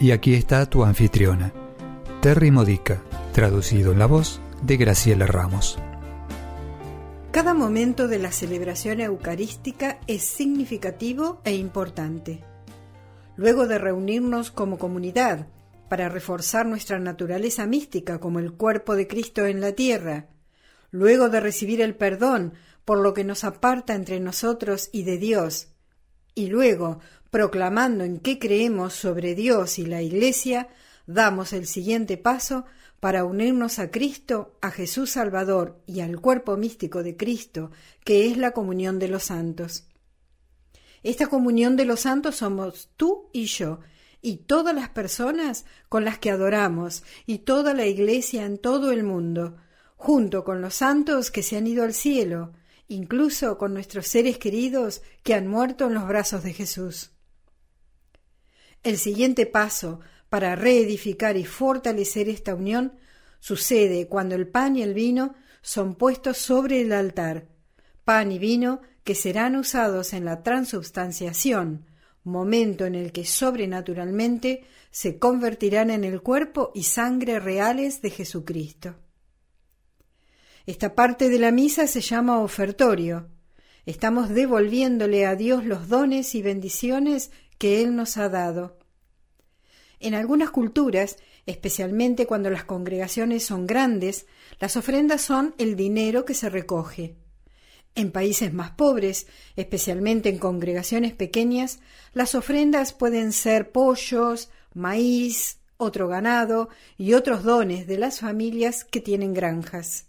Y aquí está tu anfitriona, Terry Modica, traducido en la voz de Graciela Ramos. Cada momento de la celebración eucarística es significativo e importante. Luego de reunirnos como comunidad para reforzar nuestra naturaleza mística como el cuerpo de Cristo en la tierra, luego de recibir el perdón por lo que nos aparta entre nosotros y de Dios, y luego proclamando en qué creemos sobre Dios y la Iglesia, damos el siguiente paso para unirnos a Cristo, a Jesús Salvador y al cuerpo místico de Cristo, que es la comunión de los santos. Esta comunión de los santos somos tú y yo, y todas las personas con las que adoramos, y toda la Iglesia en todo el mundo, junto con los santos que se han ido al cielo, incluso con nuestros seres queridos que han muerto en los brazos de Jesús. El siguiente paso para reedificar y fortalecer esta unión sucede cuando el pan y el vino son puestos sobre el altar, pan y vino que serán usados en la transubstanciación, momento en el que sobrenaturalmente se convertirán en el cuerpo y sangre reales de Jesucristo. Esta parte de la misa se llama ofertorio. Estamos devolviéndole a Dios los dones y bendiciones que Él nos ha dado. En algunas culturas, especialmente cuando las congregaciones son grandes, las ofrendas son el dinero que se recoge. En países más pobres, especialmente en congregaciones pequeñas, las ofrendas pueden ser pollos, maíz, otro ganado y otros dones de las familias que tienen granjas.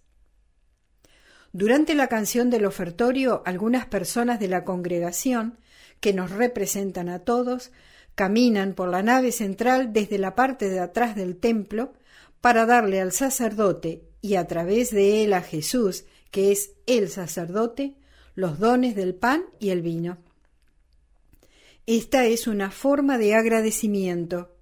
Durante la canción del ofertorio, algunas personas de la congregación que nos representan a todos, caminan por la nave central desde la parte de atrás del templo para darle al sacerdote y a través de él a Jesús, que es el sacerdote, los dones del pan y el vino. Esta es una forma de agradecimiento.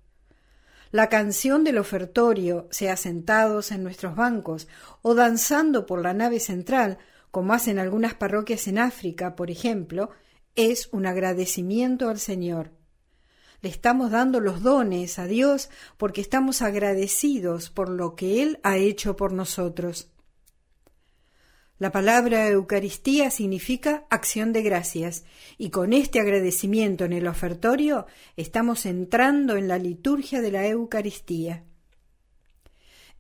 La canción del ofertorio, sea sentados en nuestros bancos o danzando por la nave central, como hacen algunas parroquias en África, por ejemplo, es un agradecimiento al Señor. Le estamos dando los dones a Dios porque estamos agradecidos por lo que Él ha hecho por nosotros. La palabra Eucaristía significa acción de gracias, y con este agradecimiento en el ofertorio estamos entrando en la liturgia de la Eucaristía.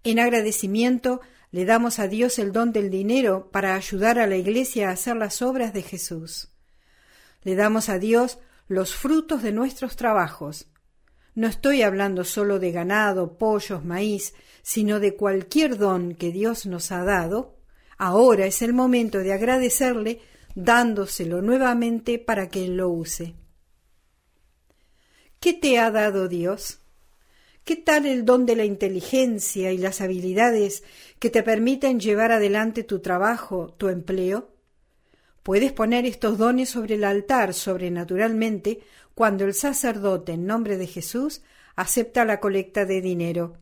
En agradecimiento le damos a Dios el don del dinero para ayudar a la Iglesia a hacer las obras de Jesús. Le damos a Dios los frutos de nuestros trabajos. No estoy hablando solo de ganado, pollos, maíz, sino de cualquier don que Dios nos ha dado. Ahora es el momento de agradecerle dándoselo nuevamente para que Él lo use. ¿Qué te ha dado Dios? ¿Qué tal el don de la inteligencia y las habilidades que te permiten llevar adelante tu trabajo, tu empleo? Puedes poner estos dones sobre el altar sobrenaturalmente cuando el sacerdote, en nombre de Jesús, acepta la colecta de dinero.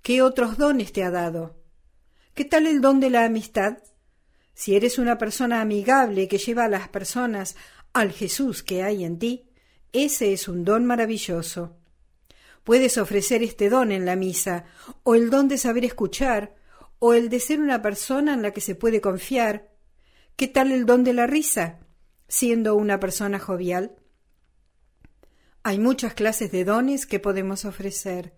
¿Qué otros dones te ha dado? ¿Qué tal el don de la amistad? Si eres una persona amigable que lleva a las personas al Jesús que hay en ti, ese es un don maravilloso. Puedes ofrecer este don en la misa, o el don de saber escuchar, o el de ser una persona en la que se puede confiar, ¿Qué tal el don de la risa, siendo una persona jovial? Hay muchas clases de dones que podemos ofrecer.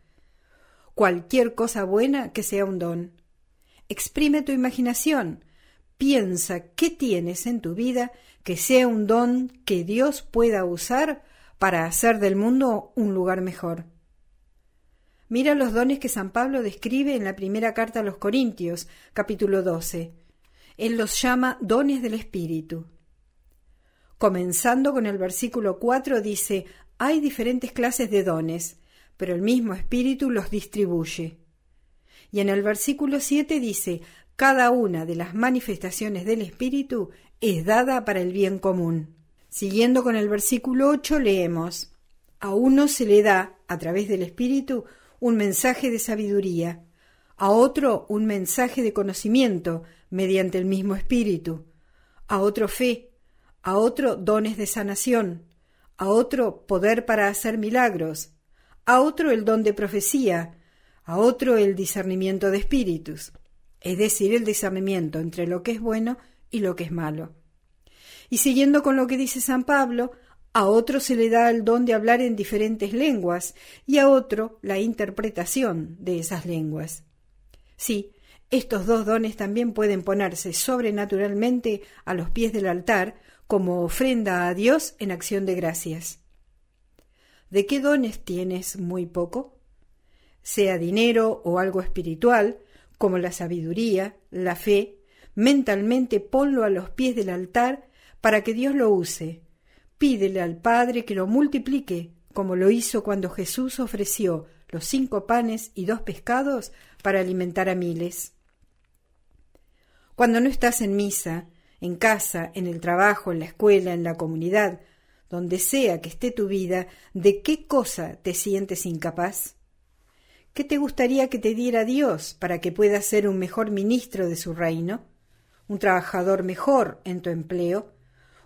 Cualquier cosa buena que sea un don. Exprime tu imaginación. Piensa qué tienes en tu vida que sea un don que Dios pueda usar para hacer del mundo un lugar mejor. Mira los dones que San Pablo describe en la primera carta a los Corintios, capítulo 12. Él los llama dones del Espíritu. Comenzando con el versículo 4 dice, hay diferentes clases de dones, pero el mismo Espíritu los distribuye. Y en el versículo 7 dice, cada una de las manifestaciones del Espíritu es dada para el bien común. Siguiendo con el versículo 8 leemos, a uno se le da, a través del Espíritu, un mensaje de sabiduría, a otro un mensaje de conocimiento mediante el mismo Espíritu, a otro fe, a otro dones de sanación, a otro poder para hacer milagros, a otro el don de profecía, a otro el discernimiento de espíritus, es decir, el discernimiento entre lo que es bueno y lo que es malo. Y siguiendo con lo que dice San Pablo, a otro se le da el don de hablar en diferentes lenguas y a otro la interpretación de esas lenguas. Sí, estos dos dones también pueden ponerse sobrenaturalmente a los pies del altar como ofrenda a Dios en acción de gracias. ¿De qué dones tienes muy poco? Sea dinero o algo espiritual, como la sabiduría, la fe, mentalmente ponlo a los pies del altar para que Dios lo use. Pídele al Padre que lo multiplique, como lo hizo cuando Jesús ofreció los cinco panes y dos pescados para alimentar a miles. Cuando no estás en misa, en casa, en el trabajo, en la escuela, en la comunidad, donde sea que esté tu vida, ¿de qué cosa te sientes incapaz? ¿Qué te gustaría que te diera Dios para que puedas ser un mejor ministro de su reino? ¿Un trabajador mejor en tu empleo?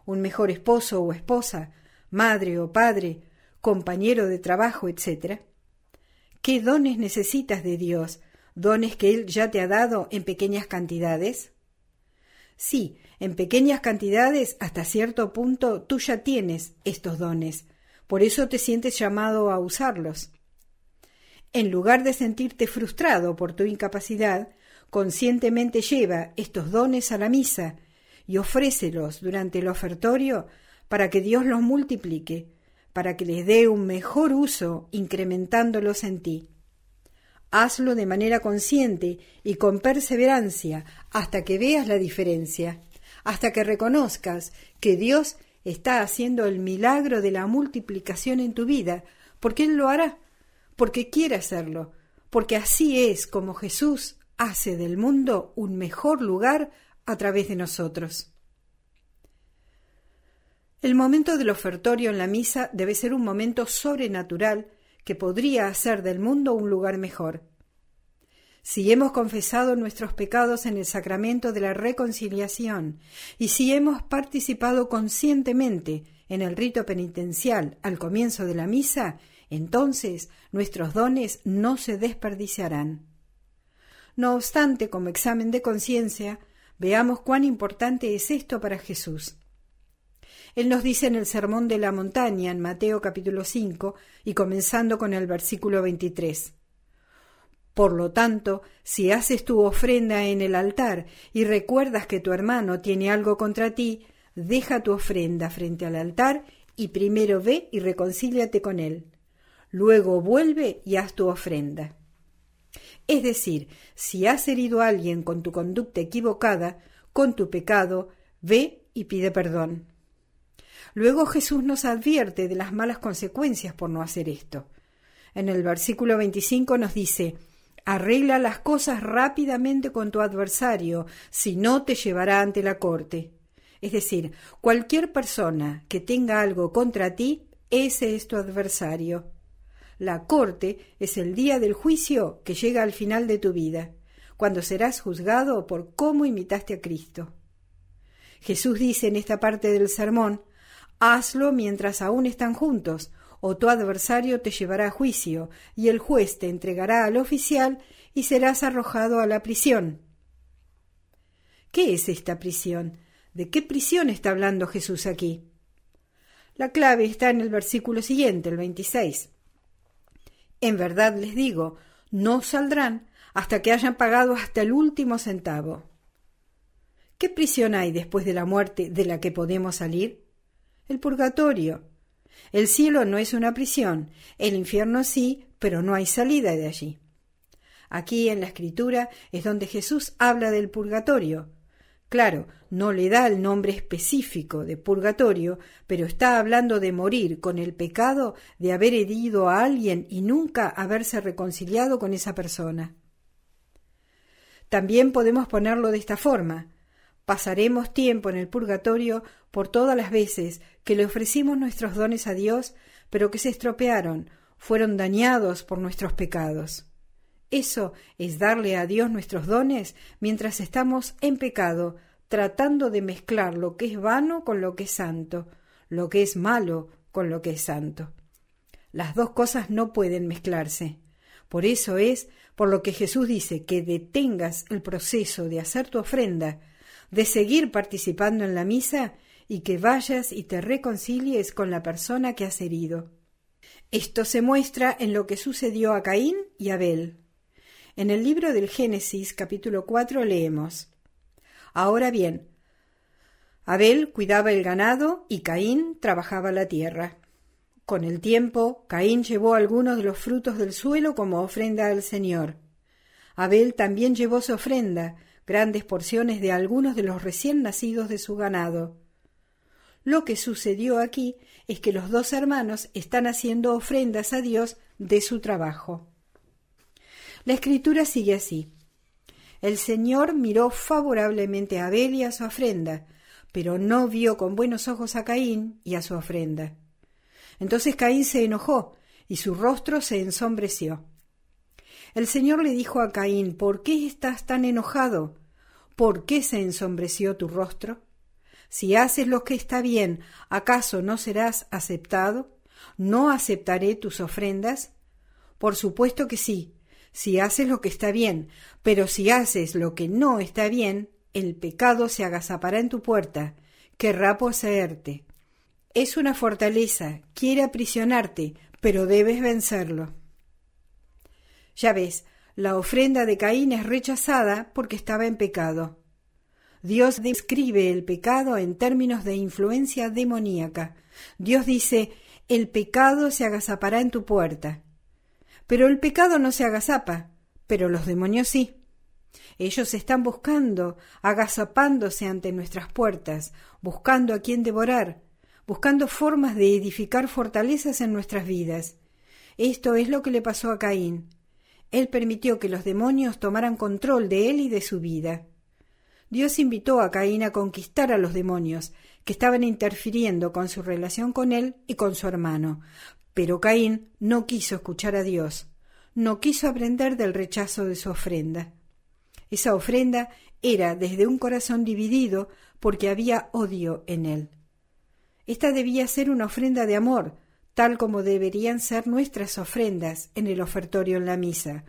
¿Un mejor esposo o esposa? ¿Madre o padre? ¿Compañero de trabajo, etcétera? ¿Qué dones necesitas de Dios? ¿Dones que Él ya te ha dado en pequeñas cantidades? Sí, en pequeñas cantidades, hasta cierto punto, tú ya tienes estos dones. Por eso te sientes llamado a usarlos. En lugar de sentirte frustrado por tu incapacidad, conscientemente lleva estos dones a la misa y ofrécelos durante el ofertorio para que Dios los multiplique, para que les dé un mejor uso incrementándolos en ti. Hazlo de manera consciente y con perseverancia hasta que veas la diferencia, hasta que reconozcas que Dios está haciendo el milagro de la multiplicación en tu vida, porque Él lo hará, porque quiere hacerlo, porque así es como Jesús hace del mundo un mejor lugar a través de nosotros. El momento del ofertorio en la misa debe ser un momento sobrenatural que podría hacer del mundo un lugar mejor. Si hemos confesado nuestros pecados en el sacramento de la reconciliación y si hemos participado conscientemente en el rito penitencial al comienzo de la misa, entonces nuestros dones no se desperdiciarán. No obstante, como examen de conciencia, veamos cuán importante es esto para Jesús. Él nos dice en el Sermón de la Montaña, en Mateo capítulo 5, y comenzando con el versículo 23. Por lo tanto, si haces tu ofrenda en el altar y recuerdas que tu hermano tiene algo contra ti, deja tu ofrenda frente al altar y primero ve y reconcíliate con él. Luego vuelve y haz tu ofrenda. Es decir, si has herido a alguien con tu conducta equivocada, con tu pecado, ve y pide perdón. Luego Jesús nos advierte de las malas consecuencias por no hacer esto. En el versículo 25 nos dice, Arregla las cosas rápidamente con tu adversario, si no te llevará ante la corte. Es decir, cualquier persona que tenga algo contra ti, ese es tu adversario. La corte es el día del juicio que llega al final de tu vida, cuando serás juzgado por cómo imitaste a Cristo. Jesús dice en esta parte del sermón, Hazlo mientras aún están juntos, o tu adversario te llevará a juicio, y el juez te entregará al oficial y serás arrojado a la prisión. ¿Qué es esta prisión? ¿De qué prisión está hablando Jesús aquí? La clave está en el versículo siguiente, el 26. En verdad les digo, no saldrán hasta que hayan pagado hasta el último centavo. ¿Qué prisión hay después de la muerte de la que podemos salir? El purgatorio. El cielo no es una prisión, el infierno sí, pero no hay salida de allí. Aquí en la escritura es donde Jesús habla del purgatorio, Claro, no le da el nombre específico de purgatorio, pero está hablando de morir con el pecado de haber herido a alguien y nunca haberse reconciliado con esa persona. También podemos ponerlo de esta forma. Pasaremos tiempo en el purgatorio por todas las veces que le ofrecimos nuestros dones a Dios, pero que se estropearon, fueron dañados por nuestros pecados. Eso es darle a Dios nuestros dones mientras estamos en pecado, tratando de mezclar lo que es vano con lo que es santo, lo que es malo con lo que es santo. Las dos cosas no pueden mezclarse. Por eso es por lo que Jesús dice que detengas el proceso de hacer tu ofrenda, de seguir participando en la misa y que vayas y te reconcilies con la persona que has herido. Esto se muestra en lo que sucedió a Caín y Abel. En el libro del Génesis capítulo 4 leemos Ahora bien, Abel cuidaba el ganado y Caín trabajaba la tierra. Con el tiempo, Caín llevó algunos de los frutos del suelo como ofrenda al Señor. Abel también llevó su ofrenda, grandes porciones de algunos de los recién nacidos de su ganado. Lo que sucedió aquí es que los dos hermanos están haciendo ofrendas a Dios de su trabajo. La escritura sigue así. El Señor miró favorablemente a Abel y a su ofrenda, pero no vio con buenos ojos a Caín y a su ofrenda. Entonces Caín se enojó y su rostro se ensombreció. El Señor le dijo a Caín, ¿por qué estás tan enojado? ¿Por qué se ensombreció tu rostro? Si haces lo que está bien, ¿acaso no serás aceptado? ¿No aceptaré tus ofrendas? Por supuesto que sí, si haces lo que está bien, pero si haces lo que no está bien, el pecado se agazapará en tu puerta, querrá poseerte. Es una fortaleza, quiere aprisionarte, pero debes vencerlo. Ya ves, la ofrenda de Caín es rechazada porque estaba en pecado. Dios describe el pecado en términos de influencia demoníaca. Dios dice, el pecado se agazapará en tu puerta. Pero el pecado no se agazapa, pero los demonios sí. Ellos están buscando, agazapándose ante nuestras puertas, buscando a quien devorar, buscando formas de edificar fortalezas en nuestras vidas. Esto es lo que le pasó a Caín. Él permitió que los demonios tomaran control de él y de su vida. Dios invitó a Caín a conquistar a los demonios, que estaban interfiriendo con su relación con él y con su hermano, pero Caín no quiso escuchar a Dios, no quiso aprender del rechazo de su ofrenda. Esa ofrenda era desde un corazón dividido porque había odio en él. Esta debía ser una ofrenda de amor, tal como deberían ser nuestras ofrendas en el ofertorio en la misa.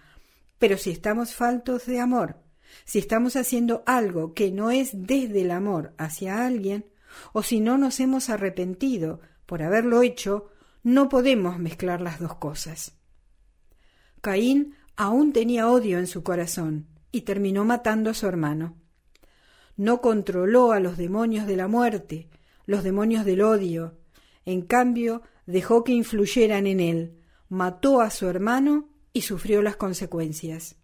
Pero si estamos faltos de amor, si estamos haciendo algo que no es desde el amor hacia alguien, o si no nos hemos arrepentido por haberlo hecho, no podemos mezclar las dos cosas. Caín aún tenía odio en su corazón y terminó matando a su hermano. No controló a los demonios de la muerte, los demonios del odio. En cambio, dejó que influyeran en él, mató a su hermano y sufrió las consecuencias.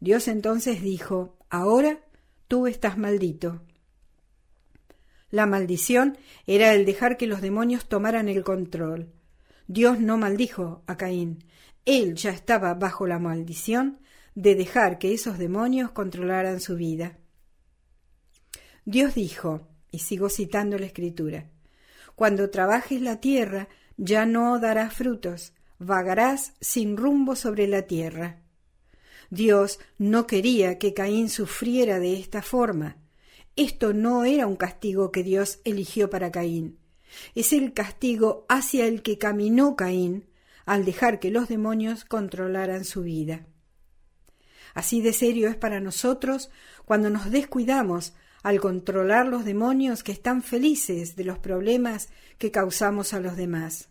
Dios entonces dijo, Ahora tú estás maldito. La maldición era el dejar que los demonios tomaran el control. Dios no maldijo a Caín. Él ya estaba bajo la maldición de dejar que esos demonios controlaran su vida. Dios dijo, y sigo citando la escritura, Cuando trabajes la tierra ya no darás frutos, vagarás sin rumbo sobre la tierra. Dios no quería que Caín sufriera de esta forma. Esto no era un castigo que Dios eligió para Caín. Es el castigo hacia el que caminó Caín al dejar que los demonios controlaran su vida. Así de serio es para nosotros cuando nos descuidamos al controlar los demonios que están felices de los problemas que causamos a los demás.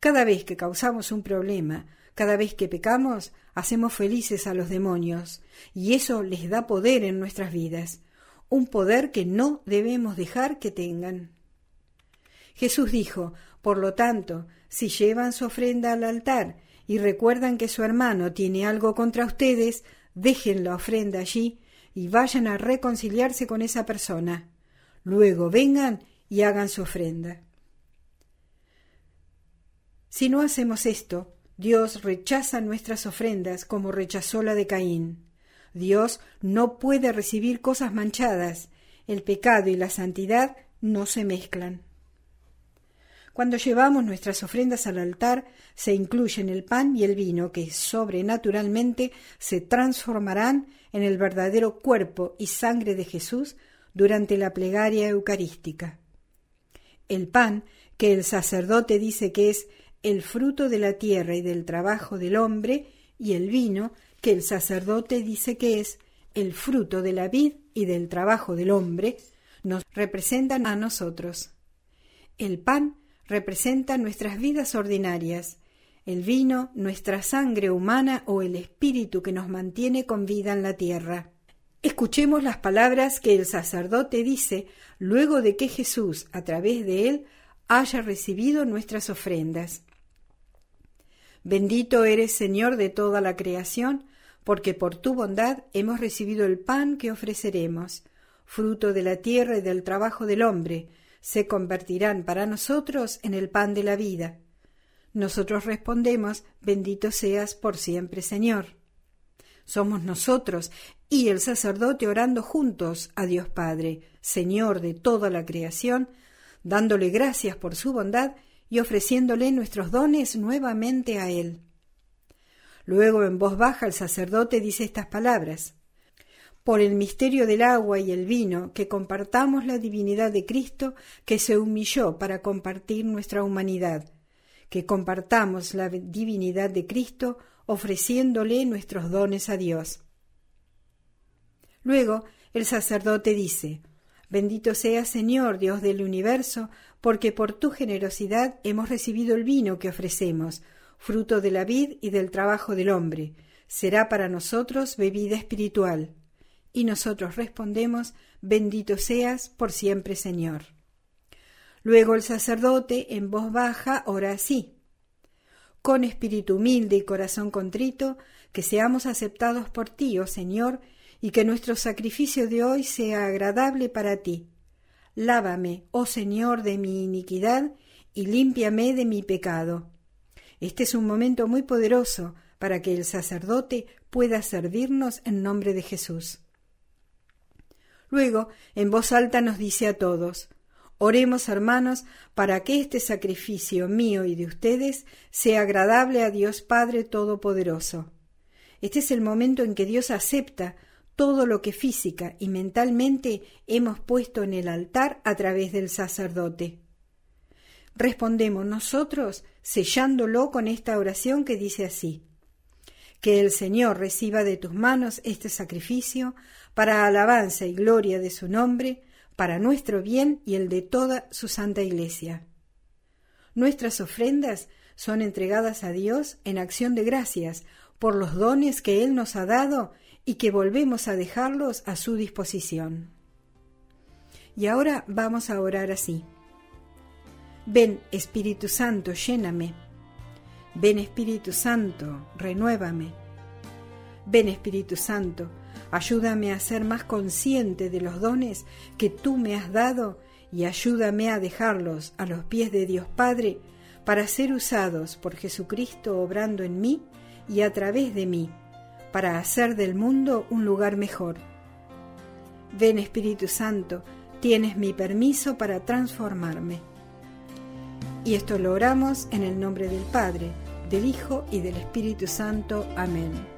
Cada vez que causamos un problema, cada vez que pecamos, hacemos felices a los demonios, y eso les da poder en nuestras vidas, un poder que no debemos dejar que tengan. Jesús dijo, por lo tanto, si llevan su ofrenda al altar y recuerdan que su hermano tiene algo contra ustedes, dejen la ofrenda allí y vayan a reconciliarse con esa persona. Luego vengan y hagan su ofrenda. Si no hacemos esto, Dios rechaza nuestras ofrendas como rechazó la de Caín. Dios no puede recibir cosas manchadas. El pecado y la santidad no se mezclan. Cuando llevamos nuestras ofrendas al altar, se incluyen el pan y el vino que sobrenaturalmente se transformarán en el verdadero cuerpo y sangre de Jesús durante la plegaria eucarística. El pan, que el sacerdote dice que es el fruto de la tierra y del trabajo del hombre, y el vino, que el sacerdote dice que es el fruto de la vid y del trabajo del hombre, nos representan a nosotros. El pan representa nuestras vidas ordinarias, el vino nuestra sangre humana o el espíritu que nos mantiene con vida en la tierra. Escuchemos las palabras que el sacerdote dice luego de que Jesús, a través de él, haya recibido nuestras ofrendas. Bendito eres, Señor, de toda la creación, porque por tu bondad hemos recibido el pan que ofreceremos, fruto de la tierra y del trabajo del hombre, se convertirán para nosotros en el pan de la vida. Nosotros respondemos, bendito seas por siempre, Señor. Somos nosotros y el sacerdote orando juntos a Dios Padre, Señor de toda la creación, dándole gracias por su bondad y ofreciéndole nuestros dones nuevamente a Él. Luego en voz baja el sacerdote dice estas palabras por el misterio del agua y el vino, que compartamos la divinidad de Cristo que se humilló para compartir nuestra humanidad, que compartamos la divinidad de Cristo ofreciéndole nuestros dones a Dios. Luego el sacerdote dice, Bendito sea Señor Dios del universo, porque por tu generosidad hemos recibido el vino que ofrecemos, fruto de la vid y del trabajo del hombre. Será para nosotros bebida espiritual. Y nosotros respondemos, bendito seas por siempre, Señor. Luego el sacerdote, en voz baja, ora así. Con espíritu humilde y corazón contrito, que seamos aceptados por ti, oh Señor, y que nuestro sacrificio de hoy sea agradable para ti. Lávame, oh Señor, de mi iniquidad y límpiame de mi pecado. Este es un momento muy poderoso para que el sacerdote pueda servirnos en nombre de Jesús. Luego, en voz alta nos dice a todos, Oremos, hermanos, para que este sacrificio mío y de ustedes sea agradable a Dios Padre Todopoderoso. Este es el momento en que Dios acepta todo lo que física y mentalmente hemos puesto en el altar a través del sacerdote. Respondemos nosotros sellándolo con esta oración que dice así que el Señor reciba de tus manos este sacrificio para alabanza y gloria de su nombre, para nuestro bien y el de toda su santa Iglesia. Nuestras ofrendas son entregadas a Dios en acción de gracias por los dones que Él nos ha dado y que volvemos a dejarlos a su disposición. Y ahora vamos a orar así. Ven, Espíritu Santo, lléname Ven Espíritu Santo, renuévame. Ven Espíritu Santo, ayúdame a ser más consciente de los dones que tú me has dado y ayúdame a dejarlos a los pies de Dios Padre para ser usados por Jesucristo obrando en mí y a través de mí, para hacer del mundo un lugar mejor. Ven Espíritu Santo, tienes mi permiso para transformarme. Y esto lo oramos en el nombre del Padre, del Hijo y del Espíritu Santo. Amén.